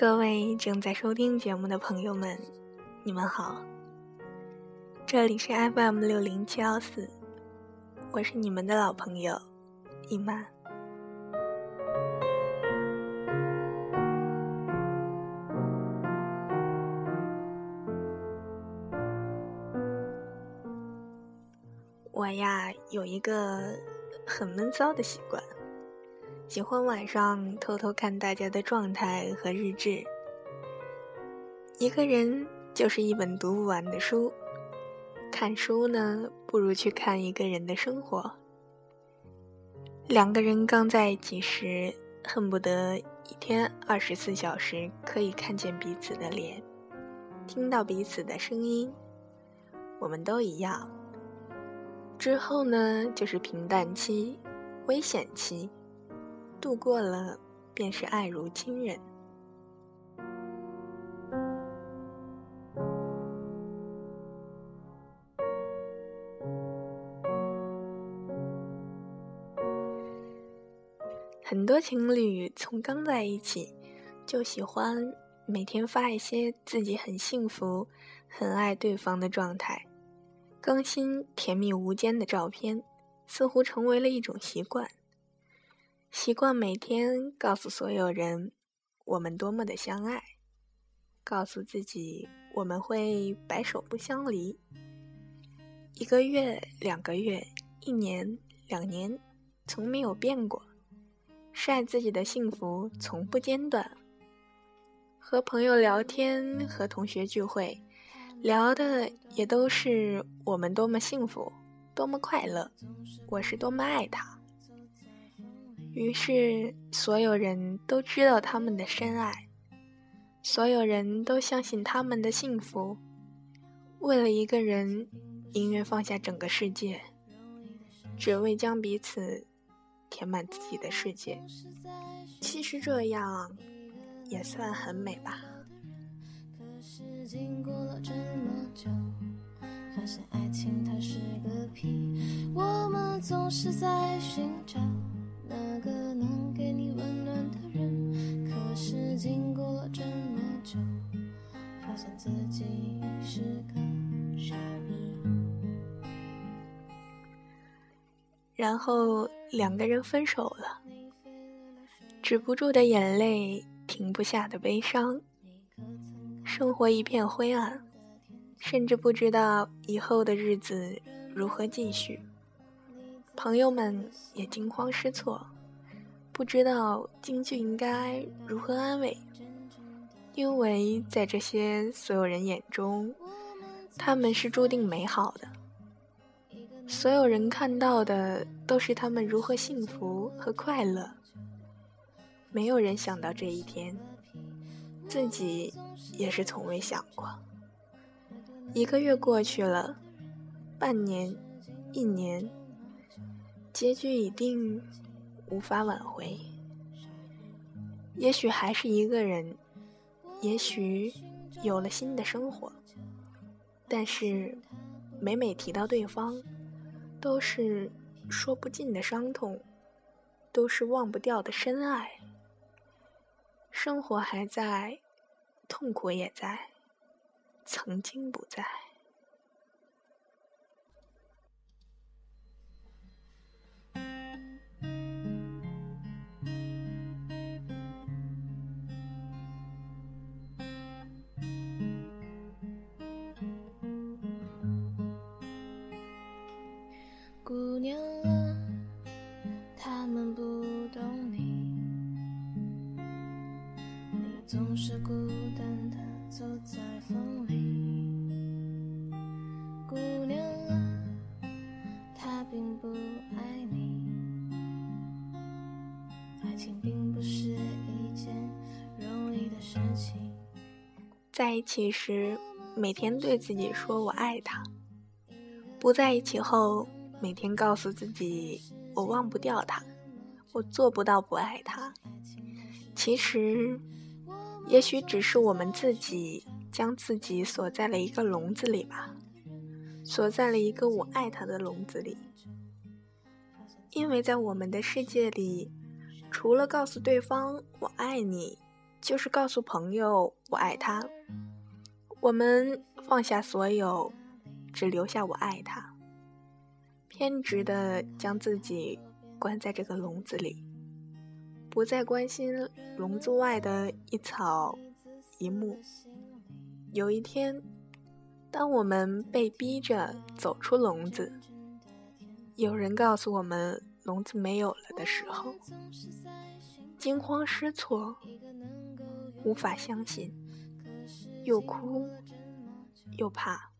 各位正在收听节目的朋友们，你们好，这里是 FM 六零七幺四，我是你们的老朋友一曼。我呀，有一个很闷骚的习惯。喜欢晚上偷偷看大家的状态和日志。一个人就是一本读不完的书，看书呢，不如去看一个人的生活。两个人刚在一起时，恨不得一天二十四小时可以看见彼此的脸，听到彼此的声音。我们都一样。之后呢，就是平淡期、危险期。度过了，便是爱如亲人。很多情侣从刚在一起，就喜欢每天发一些自己很幸福、很爱对方的状态，更新甜蜜无间的照片，似乎成为了一种习惯。习惯每天告诉所有人，我们多么的相爱，告诉自己我们会白首不相离。一个月、两个月、一年、两年，从没有变过。晒自己的幸福从不间断。和朋友聊天，和同学聚会，聊的也都是我们多么幸福，多么快乐，我是多么爱他。于是，所有人都知道他们的深爱，所有人都相信他们的幸福。为了一个人，宁愿放下整个世界，只为将彼此填满自己的世界。其实这样也算很美吧。可是经过了这么久，发现爱情它是个屁，我们总是在寻找。那个能给你温暖的人，可是经过了这么久，发现自己是个傻逼。然后两个人分手了，止不住的眼泪，停不下的悲伤，生活一片灰暗，甚至不知道以后的日子如何继续。朋友们也惊慌失措，不知道京剧应该如何安慰，因为在这些所有人眼中，他们是注定美好的。所有人看到的都是他们如何幸福和快乐，没有人想到这一天，自己也是从未想过。一个月过去了，半年，一年。结局已定，无法挽回。也许还是一个人，也许有了新的生活，但是每每提到对方，都是说不尽的伤痛，都是忘不掉的深爱。生活还在，痛苦也在，曾经不在。并不爱你，爱情并不是一件容易的事情。在一起时，每天对自己说我爱他；不在一起后。每天告诉自己，我忘不掉他，我做不到不爱他。其实，也许只是我们自己将自己锁在了一个笼子里吧，锁在了一个我爱他的笼子里。因为在我们的世界里，除了告诉对方我爱你，就是告诉朋友我爱他。我们放下所有，只留下我爱他。偏执的将自己关在这个笼子里，不再关心笼子外的一草一木。有一天，当我们被逼着走出笼子，有人告诉我们笼子没有了的时候，惊慌失措，无法相信，又哭又怕，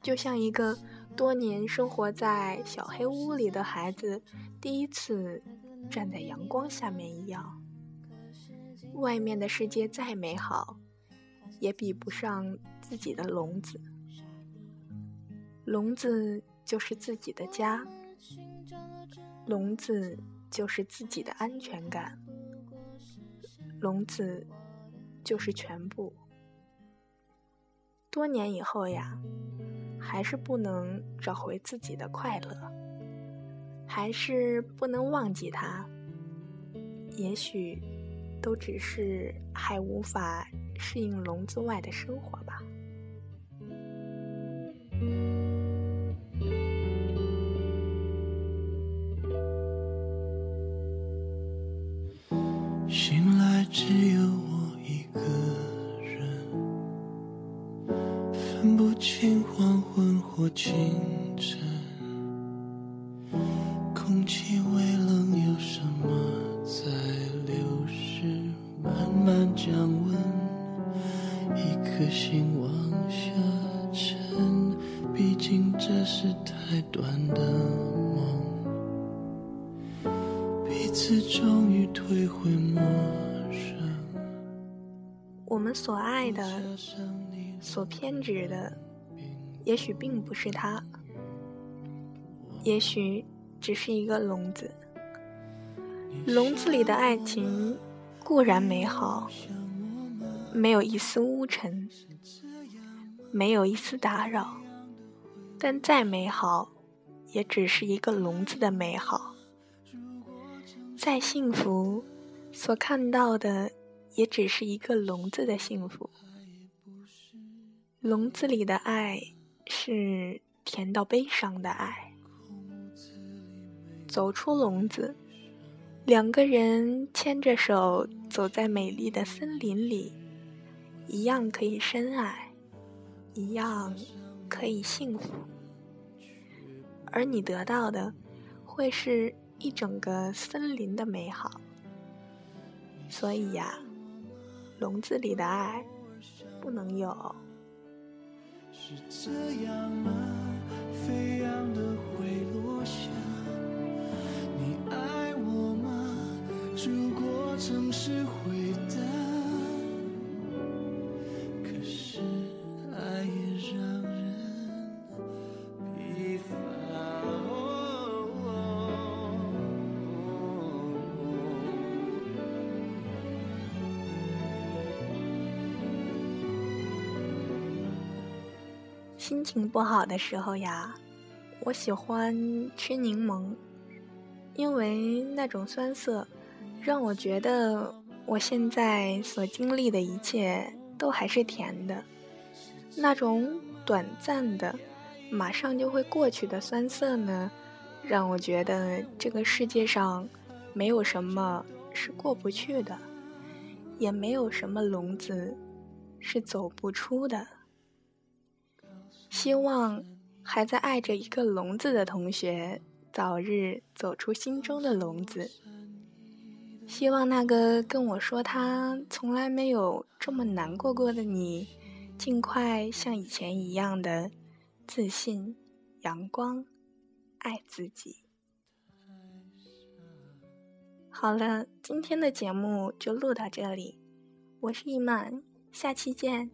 就像一个多年生活在小黑屋里的孩子第一次站在阳光下面一样。外面的世界再美好。也比不上自己的笼子，笼子就是自己的家，笼子就是自己的安全感，笼子就是全部。多年以后呀，还是不能找回自己的快乐，还是不能忘记他，也许都只是还无法。适应笼子外的生活吧。分不清黄昏或清晨，空气微冷，有什么在流失，慢慢降温。一颗心往下沉，毕竟这是太短的梦。彼此终于退回陌生。我们所爱的，所偏执的，也许并不是他，也许只是一个笼子。笼子里的爱情固然美好。没有一丝污尘，没有一丝打扰，但再美好，也只是一个笼子的美好；再幸福，所看到的也只是一个笼子的幸福。笼子里的爱是甜到悲伤的爱。走出笼子，两个人牵着手走在美丽的森林里。一样可以深爱，一样可以幸福，而你得到的会是一整个森林的美好。所以呀，笼子里的爱不能有。是这样吗？心情不好的时候呀，我喜欢吃柠檬，因为那种酸涩，让我觉得我现在所经历的一切都还是甜的。那种短暂的、马上就会过去的酸涩呢，让我觉得这个世界上没有什么是过不去的，也没有什么笼子是走不出的。希望还在爱着一个笼子的同学早日走出心中的笼子。希望那个跟我说他从来没有这么难过过的你，尽快像以前一样的自信、阳光、爱自己。好了，今天的节目就录到这里，我是一曼，下期见。